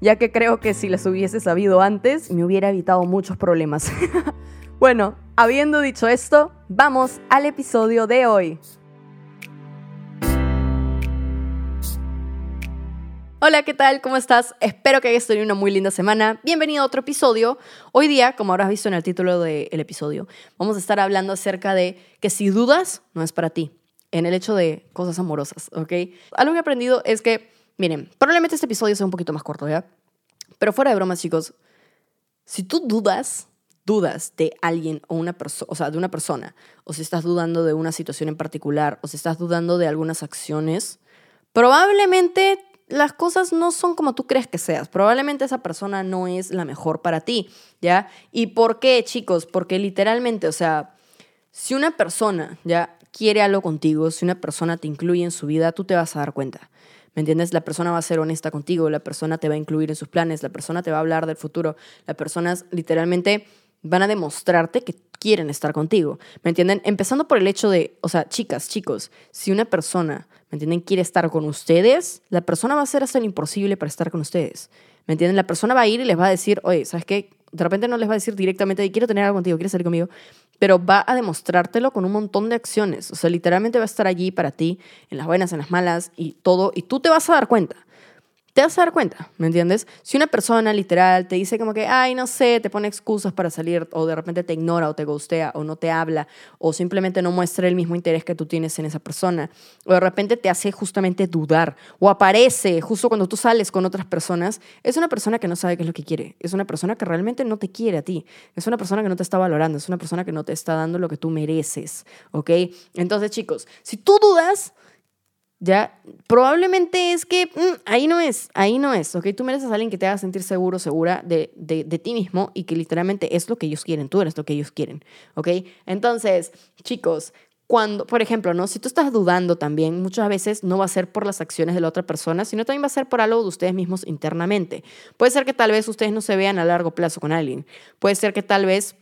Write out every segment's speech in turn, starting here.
ya que creo que si las hubiese sabido antes me hubiera evitado muchos problemas. bueno, habiendo dicho esto, vamos al episodio de hoy. Hola, ¿qué tal? ¿Cómo estás? Espero que hayas tenido una muy linda semana. Bienvenido a otro episodio. Hoy día, como habrás visto en el título del episodio, vamos a estar hablando acerca de que si dudas, no es para ti. En el hecho de cosas amorosas, ¿ok? Algo que he aprendido es que, miren, probablemente este episodio sea un poquito más corto, ¿ya? Pero fuera de bromas, chicos, si tú dudas, dudas de alguien o una persona, o sea, de una persona, o si estás dudando de una situación en particular, o si estás dudando de algunas acciones, probablemente las cosas no son como tú crees que seas. Probablemente esa persona no es la mejor para ti, ¿ya? ¿Y por qué, chicos? Porque literalmente, o sea, si una persona ya quiere algo contigo, si una persona te incluye en su vida, tú te vas a dar cuenta. ¿Me entiendes? La persona va a ser honesta contigo, la persona te va a incluir en sus planes, la persona te va a hablar del futuro, las personas literalmente van a demostrarte que quieren estar contigo. ¿Me entienden? Empezando por el hecho de, o sea, chicas, chicos, si una persona ¿me entienden? Quiere estar con ustedes, la persona va a hacer hasta lo imposible para estar con ustedes. ¿Me entienden? La persona va a ir y les va a decir, oye, ¿sabes qué? De repente no les va a decir directamente, quiero tener algo contigo, quieres salir conmigo, pero va a demostrártelo con un montón de acciones. O sea, literalmente va a estar allí para ti, en las buenas, en las malas y todo, y tú te vas a dar cuenta te vas a dar cuenta, ¿me entiendes? Si una persona literal te dice como que, ay, no sé, te pone excusas para salir, o de repente te ignora, o te gustea, o no te habla, o simplemente no muestra el mismo interés que tú tienes en esa persona, o de repente te hace justamente dudar, o aparece justo cuando tú sales con otras personas, es una persona que no sabe qué es lo que quiere, es una persona que realmente no te quiere a ti, es una persona que no te está valorando, es una persona que no te está dando lo que tú mereces, ¿ok? Entonces, chicos, si tú dudas, ya, probablemente es que mm, ahí no es, ahí no es, ¿ok? Tú mereces a alguien que te haga sentir seguro, segura de, de, ti mismo y que literalmente es lo que ellos quieren, tú eres lo que ellos quieren, ¿ok? Entonces, chicos, cuando, por ejemplo, ¿no? Si tú estás dudando también, muchas veces no va a ser por las acciones de la otra persona, sino también va a ser por algo de ustedes mismos internamente. Puede ser que tal vez ustedes no se vean a largo plazo con alguien. Puede ser que tal vez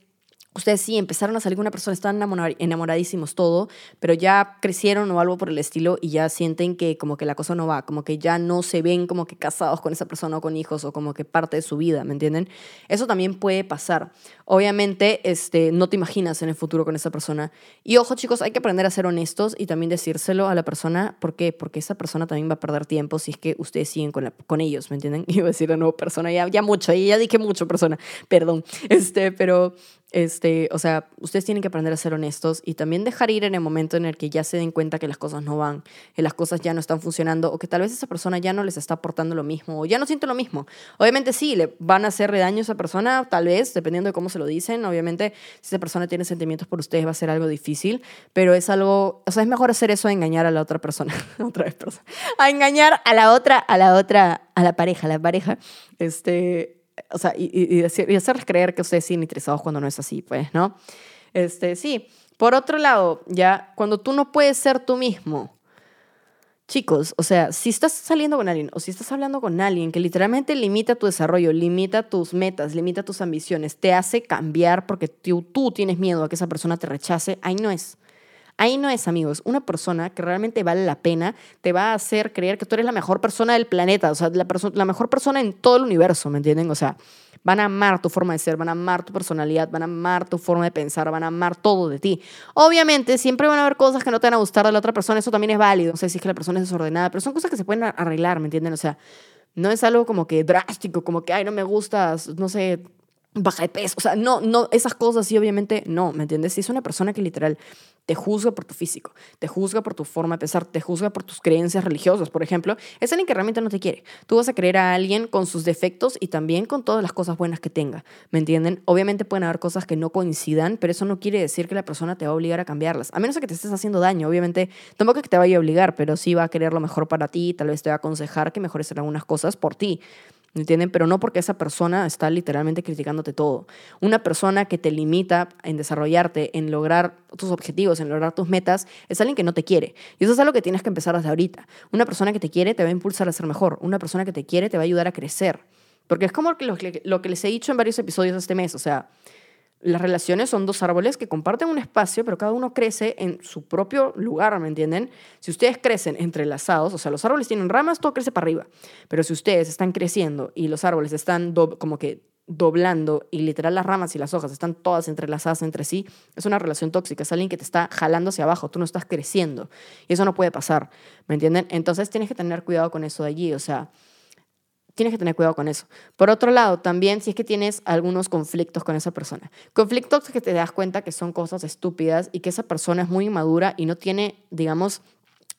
ustedes sí empezaron a salir con una persona, están enamoradísimos todo, pero ya crecieron o algo por el estilo y ya sienten que como que la cosa no va, como que ya no se ven como que casados con esa persona o con hijos o como que parte de su vida, ¿me entienden? Eso también puede pasar. Obviamente, este, no te imaginas en el futuro con esa persona. Y ojo, chicos, hay que aprender a ser honestos y también decírselo a la persona. ¿Por qué? Porque esa persona también va a perder tiempo si es que ustedes siguen con, con ellos, ¿me entienden? Iba a decir de nuevo persona, ya, ya mucho, ya dije mucho persona, perdón. Este, pero este, o sea, ustedes tienen que aprender a ser honestos y también dejar ir en el momento en el que ya se den cuenta que las cosas no van, que las cosas ya no están funcionando o que tal vez esa persona ya no les está aportando lo mismo o ya no siente lo mismo. Obviamente sí, le van a hacer daño a esa persona, tal vez, dependiendo de cómo se lo dicen. Obviamente, si esa persona tiene sentimientos por ustedes va a ser algo difícil, pero es algo, o sea, es mejor hacer eso a engañar a la otra persona, otra vez persona, a engañar a la otra, a la otra, a la pareja, a la pareja, este, o sea, y, y, hacerles creer que ustedes siguen interesados cuando no es así, pues, ¿no? Este, sí. Por otro lado, ya, cuando tú no puedes ser tú mismo, chicos, o sea, si estás saliendo con alguien o si estás hablando con alguien que literalmente limita tu desarrollo, limita tus metas, limita tus ambiciones, te hace cambiar porque tú, tú tienes miedo a que esa persona te rechace, ahí no es. Ahí no es, amigos, una persona que realmente vale la pena te va a hacer creer que tú eres la mejor persona del planeta, o sea, la, la mejor persona en todo el universo, ¿me entienden? O sea, van a amar tu forma de ser, van a amar tu personalidad, van a amar tu forma de pensar, van a amar todo de ti. Obviamente, siempre van a haber cosas que no te van a gustar de la otra persona, eso también es válido. No sé si es que la persona es desordenada, pero son cosas que se pueden arreglar, ¿me entienden? O sea, no es algo como que drástico, como que, ay, no me gustas, no sé, baja de peso. O sea, no, no, esas cosas sí, obviamente, no, ¿me entiendes? Si es una persona que literal te juzga por tu físico, te juzga por tu forma de pensar, te juzga por tus creencias religiosas, por ejemplo, es alguien que realmente no te quiere. Tú vas a creer a alguien con sus defectos y también con todas las cosas buenas que tenga, ¿me entienden? Obviamente pueden haber cosas que no coincidan, pero eso no quiere decir que la persona te va a obligar a cambiarlas, a menos que te estés haciendo daño, obviamente, tampoco que te vaya a obligar, pero sí va a querer lo mejor para ti, tal vez te va a aconsejar que mejores algunas cosas por ti. ¿Entienden? Pero no porque esa persona está literalmente criticándote todo. Una persona que te limita en desarrollarte, en lograr tus objetivos, en lograr tus metas, es alguien que no te quiere. Y eso es algo que tienes que empezar desde ahorita. Una persona que te quiere te va a impulsar a ser mejor. Una persona que te quiere te va a ayudar a crecer. Porque es como lo que, lo que les he dicho en varios episodios este mes. O sea, las relaciones son dos árboles que comparten un espacio, pero cada uno crece en su propio lugar, ¿me entienden? Si ustedes crecen entrelazados, o sea, los árboles tienen ramas, todo crece para arriba. Pero si ustedes están creciendo y los árboles están como que doblando y literal las ramas y las hojas están todas entrelazadas entre sí, es una relación tóxica, es alguien que te está jalando hacia abajo, tú no estás creciendo. Y eso no puede pasar, ¿me entienden? Entonces tienes que tener cuidado con eso de allí, o sea, tienes que tener cuidado con eso. Por otro lado, también si es que tienes algunos conflictos con esa persona. Conflictos que te das cuenta que son cosas estúpidas y que esa persona es muy inmadura y no tiene, digamos,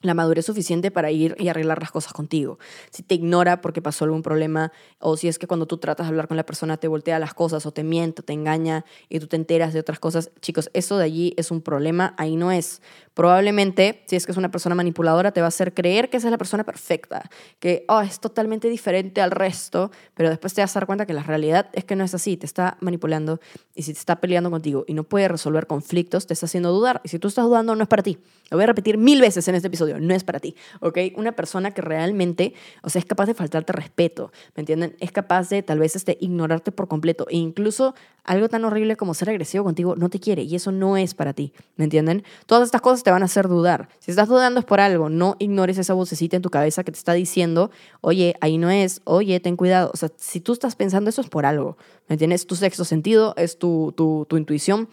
la madurez suficiente para ir y arreglar las cosas contigo. Si te ignora porque pasó algún problema o si es que cuando tú tratas de hablar con la persona te voltea las cosas o te miente, te engaña y tú te enteras de otras cosas, chicos, eso de allí es un problema, ahí no es. Probablemente, si es que es una persona manipuladora, te va a hacer creer que esa es la persona perfecta, que oh, es totalmente diferente al resto, pero después te vas a dar cuenta que la realidad es que no es así, te está manipulando y si te está peleando contigo y no puede resolver conflictos, te está haciendo dudar. Y si tú estás dudando, no es para ti. Lo voy a repetir mil veces en este episodio, no es para ti, ¿ok? Una persona que realmente, o sea, es capaz de faltarte respeto, ¿me entienden? Es capaz de tal vez este, ignorarte por completo e incluso algo tan horrible como ser agresivo contigo no te quiere y eso no es para ti, ¿me entienden? Todas estas cosas te van a hacer dudar. Si estás dudando es por algo, no ignores esa vocecita en tu cabeza que te está diciendo, oye, ahí no es, oye, ten cuidado. O sea, si tú estás pensando eso es por algo, ¿me entiendes? Tu sexto sentido, es tu, tu, tu intuición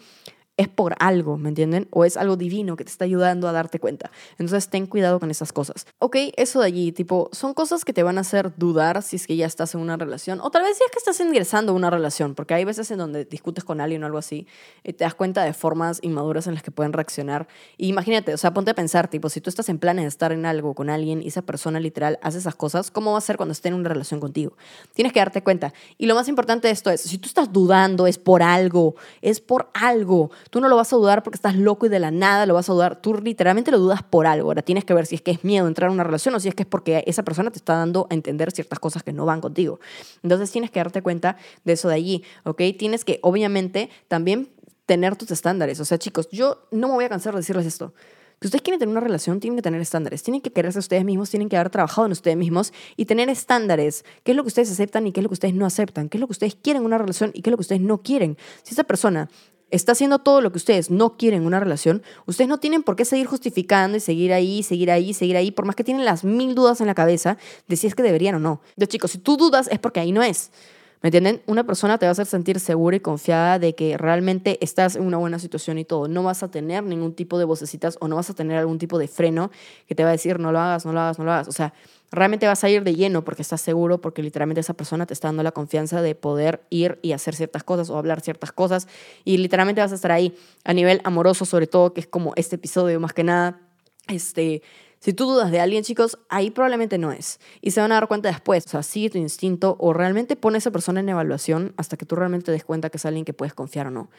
es por algo, ¿me entienden? O es algo divino que te está ayudando a darte cuenta. Entonces ten cuidado con esas cosas. Ok, eso de allí, tipo, son cosas que te van a hacer dudar si es que ya estás en una relación, o tal vez si es que estás ingresando a una relación, porque hay veces en donde discutes con alguien o algo así, y te das cuenta de formas inmaduras en las que pueden reaccionar. Y imagínate, o sea, ponte a pensar, tipo, si tú estás en planes de estar en algo con alguien y esa persona literal hace esas cosas, ¿cómo va a ser cuando esté en una relación contigo? Tienes que darte cuenta. Y lo más importante de esto es, si tú estás dudando, es por algo, es por algo Tú no lo vas a dudar porque estás loco y de la nada lo vas a dudar. Tú literalmente lo dudas por algo. Ahora tienes que ver si es que es miedo entrar en una relación o si es que es porque esa persona te está dando a entender ciertas cosas que no van contigo. Entonces tienes que darte cuenta de eso de allí, ¿ok? Tienes que obviamente también tener tus estándares. O sea, chicos, yo no me voy a cansar de decirles esto. Si ustedes quieren tener una relación, tienen que tener estándares, tienen que quererse a ustedes mismos, tienen que haber trabajado en ustedes mismos y tener estándares. ¿Qué es lo que ustedes aceptan y qué es lo que ustedes no aceptan? ¿Qué es lo que ustedes quieren en una relación y qué es lo que ustedes no quieren? Si esa persona está haciendo todo lo que ustedes no quieren en una relación, ustedes no tienen por qué seguir justificando y seguir ahí, seguir ahí, seguir ahí, por más que tienen las mil dudas en la cabeza de si es que deberían o no. De chicos, si tú dudas es porque ahí no es. ¿Me entienden? Una persona te va a hacer sentir segura y confiada de que realmente estás en una buena situación y todo. No vas a tener ningún tipo de vocecitas o no vas a tener algún tipo de freno que te va a decir no lo hagas, no lo hagas, no lo hagas. O sea, realmente vas a ir de lleno porque estás seguro, porque literalmente esa persona te está dando la confianza de poder ir y hacer ciertas cosas o hablar ciertas cosas y literalmente vas a estar ahí a nivel amoroso sobre todo, que es como este episodio más que nada, este... Si tú dudas de alguien, chicos, ahí probablemente no es. Y se van a dar cuenta después. O sea, sigue tu instinto o realmente pone a esa persona en evaluación hasta que tú realmente te des cuenta que es alguien que puedes confiar o no.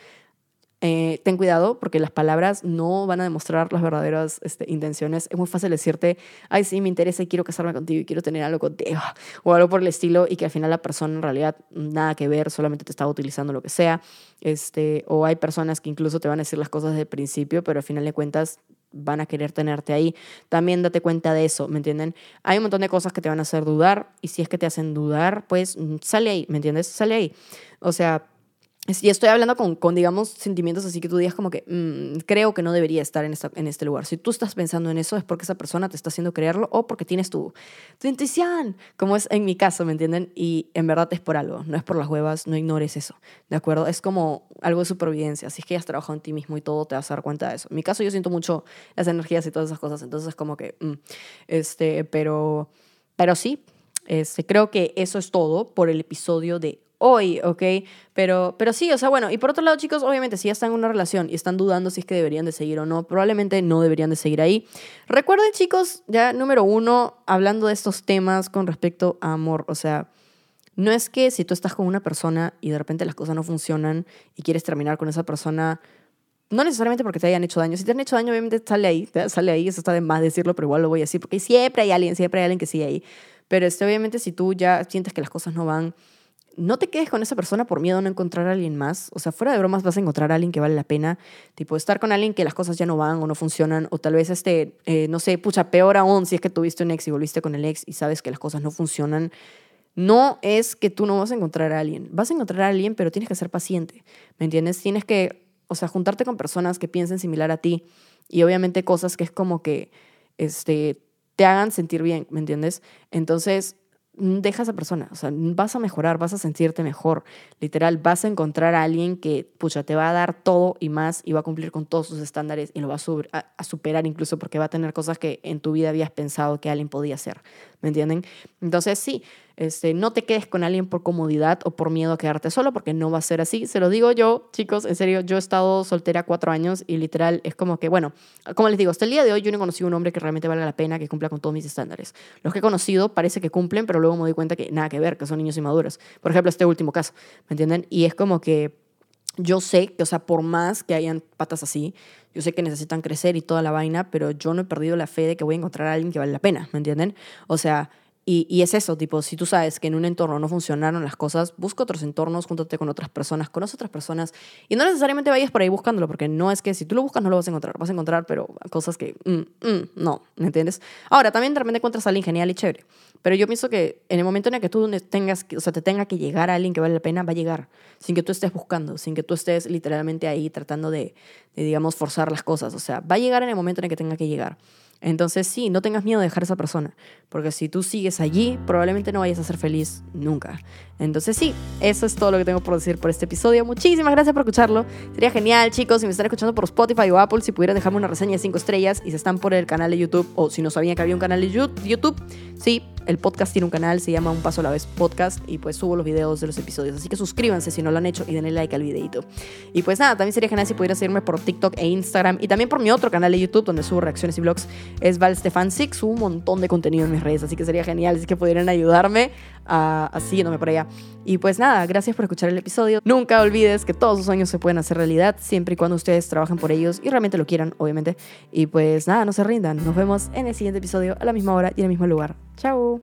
Eh, ten cuidado porque las palabras no van a demostrar las verdaderas este, intenciones. Es muy fácil decirte, ay, sí, me interesa y quiero casarme contigo y quiero tener algo contigo o algo por el estilo y que al final la persona en realidad nada que ver, solamente te está utilizando lo que sea. Este, o hay personas que incluso te van a decir las cosas desde principio, pero al final de cuentas van a querer tenerte ahí. También date cuenta de eso, ¿me entienden? Hay un montón de cosas que te van a hacer dudar y si es que te hacen dudar, pues sale ahí, ¿me entiendes? Sale ahí. O sea, y estoy hablando con, con, digamos, sentimientos así que tú digas como que mm, creo que no debería estar en, esta, en este lugar. Si tú estás pensando en eso es porque esa persona te está haciendo creerlo o porque tienes tu, tu intuición, como es en mi caso, ¿me entienden? Y en verdad es por algo, no es por las huevas, no ignores eso, ¿de acuerdo? Es como algo de supervivencia, si es que has trabajado en ti mismo y todo, te vas a dar cuenta de eso. En mi caso yo siento mucho las energías y todas esas cosas, entonces es como que, mm, este, pero, pero sí, este, creo que eso es todo por el episodio de hoy, ¿ok? Pero, pero sí, o sea, bueno, y por otro lado, chicos, obviamente, si ya están en una relación y están dudando si es que deberían de seguir o no, probablemente no deberían de seguir ahí. Recuerden, chicos, ya número uno, hablando de estos temas con respecto a amor, o sea, no es que si tú estás con una persona y de repente las cosas no funcionan y quieres terminar con esa persona, no necesariamente porque te hayan hecho daño. Si te han hecho daño, obviamente sale ahí, sale ahí, eso está de más decirlo, pero igual lo voy a decir, porque siempre hay alguien, siempre hay alguien que sigue ahí. Pero este, obviamente si tú ya sientes que las cosas no van, no te quedes con esa persona por miedo a no encontrar a alguien más. O sea, fuera de bromas vas a encontrar a alguien que vale la pena. Tipo, estar con alguien que las cosas ya no van o no funcionan. O tal vez, este, eh, no sé, pucha, peor aún si es que tuviste un ex y volviste con el ex y sabes que las cosas no funcionan. No es que tú no vas a encontrar a alguien. Vas a encontrar a alguien, pero tienes que ser paciente. ¿Me entiendes? Tienes que, o sea, juntarte con personas que piensen similar a ti. Y obviamente cosas que es como que, este, te hagan sentir bien, ¿me entiendes? Entonces, deja a esa persona, o sea, vas a mejorar, vas a sentirte mejor, literal, vas a encontrar a alguien que, pucha, te va a dar todo y más y va a cumplir con todos sus estándares y lo va a, a, superar incluso porque va a tener cosas que en tu vida habías pensado que alguien podía hacer, ¿me entienden? Entonces, sí, este, no te quedes con alguien por comodidad o por miedo a quedarte solo, porque no va a ser así. Se lo digo yo, chicos, en serio, yo he estado soltera cuatro años y literal es como que, bueno, como les digo, hasta el día de hoy yo no he conocido un hombre que realmente valga la pena, que cumpla con todos mis estándares. Los que he conocido parece que cumplen, pero luego me doy cuenta que nada que ver, que son niños inmaduros. Por ejemplo, este último caso, ¿me entienden? Y es como que yo sé que, o sea, por más que hayan patas así, yo sé que necesitan crecer y toda la vaina, pero yo no he perdido la fe de que voy a encontrar a alguien que vale la pena, ¿me entienden? O sea, y, es eso, tipo, si tú sabes que en un entorno no funcionaron las cosas, busca otros entornos, júntate con otras personas, conoce otras personas y no necesariamente vayas por ahí buscándolo, porque no es que si tú lo buscas no lo vas a encontrar, vas a encontrar, pero cosas que, mm, mm, no, ¿me entiendes? Ahora, también de repente encuentras a alguien genial y chévere, pero yo pienso que en el momento en el que tú tengas, o sea, te tenga que llegar a alguien que vale la pena, va a llegar, sin que tú estés buscando, sin que tú estés literalmente ahí tratando de, de digamos, forzar las cosas, o sea, va a llegar en el momento en el que tenga que llegar. Entonces sí, no tengas miedo de dejar a esa persona, porque si tú sigues allí, probablemente no vayas a ser feliz nunca. Entonces sí, eso es todo lo que tengo por decir por este episodio. Muchísimas gracias por escucharlo. Sería genial, chicos, si me están escuchando por Spotify o Apple, si pudieran dejarme una reseña de 5 estrellas y si están por el canal de YouTube o si no sabían que había un canal de YouTube, sí, el podcast tiene un canal, se llama Un Paso a la Vez Podcast y pues subo los videos de los episodios. Así que suscríbanse si no lo han hecho y denle like al videito. Y pues nada, también sería genial si pudieran seguirme por TikTok e Instagram y también por mi otro canal de YouTube donde subo reacciones y vlogs. Es Val Stefan Six, un montón de contenido en mis redes, así que sería genial si que pudieran ayudarme a, a siguiéndome por allá. Y pues nada, gracias por escuchar el episodio. Nunca olvides que todos sus sueños se pueden hacer realidad siempre y cuando ustedes trabajen por ellos y realmente lo quieran, obviamente. Y pues nada, no se rindan. Nos vemos en el siguiente episodio a la misma hora y en el mismo lugar. Chao.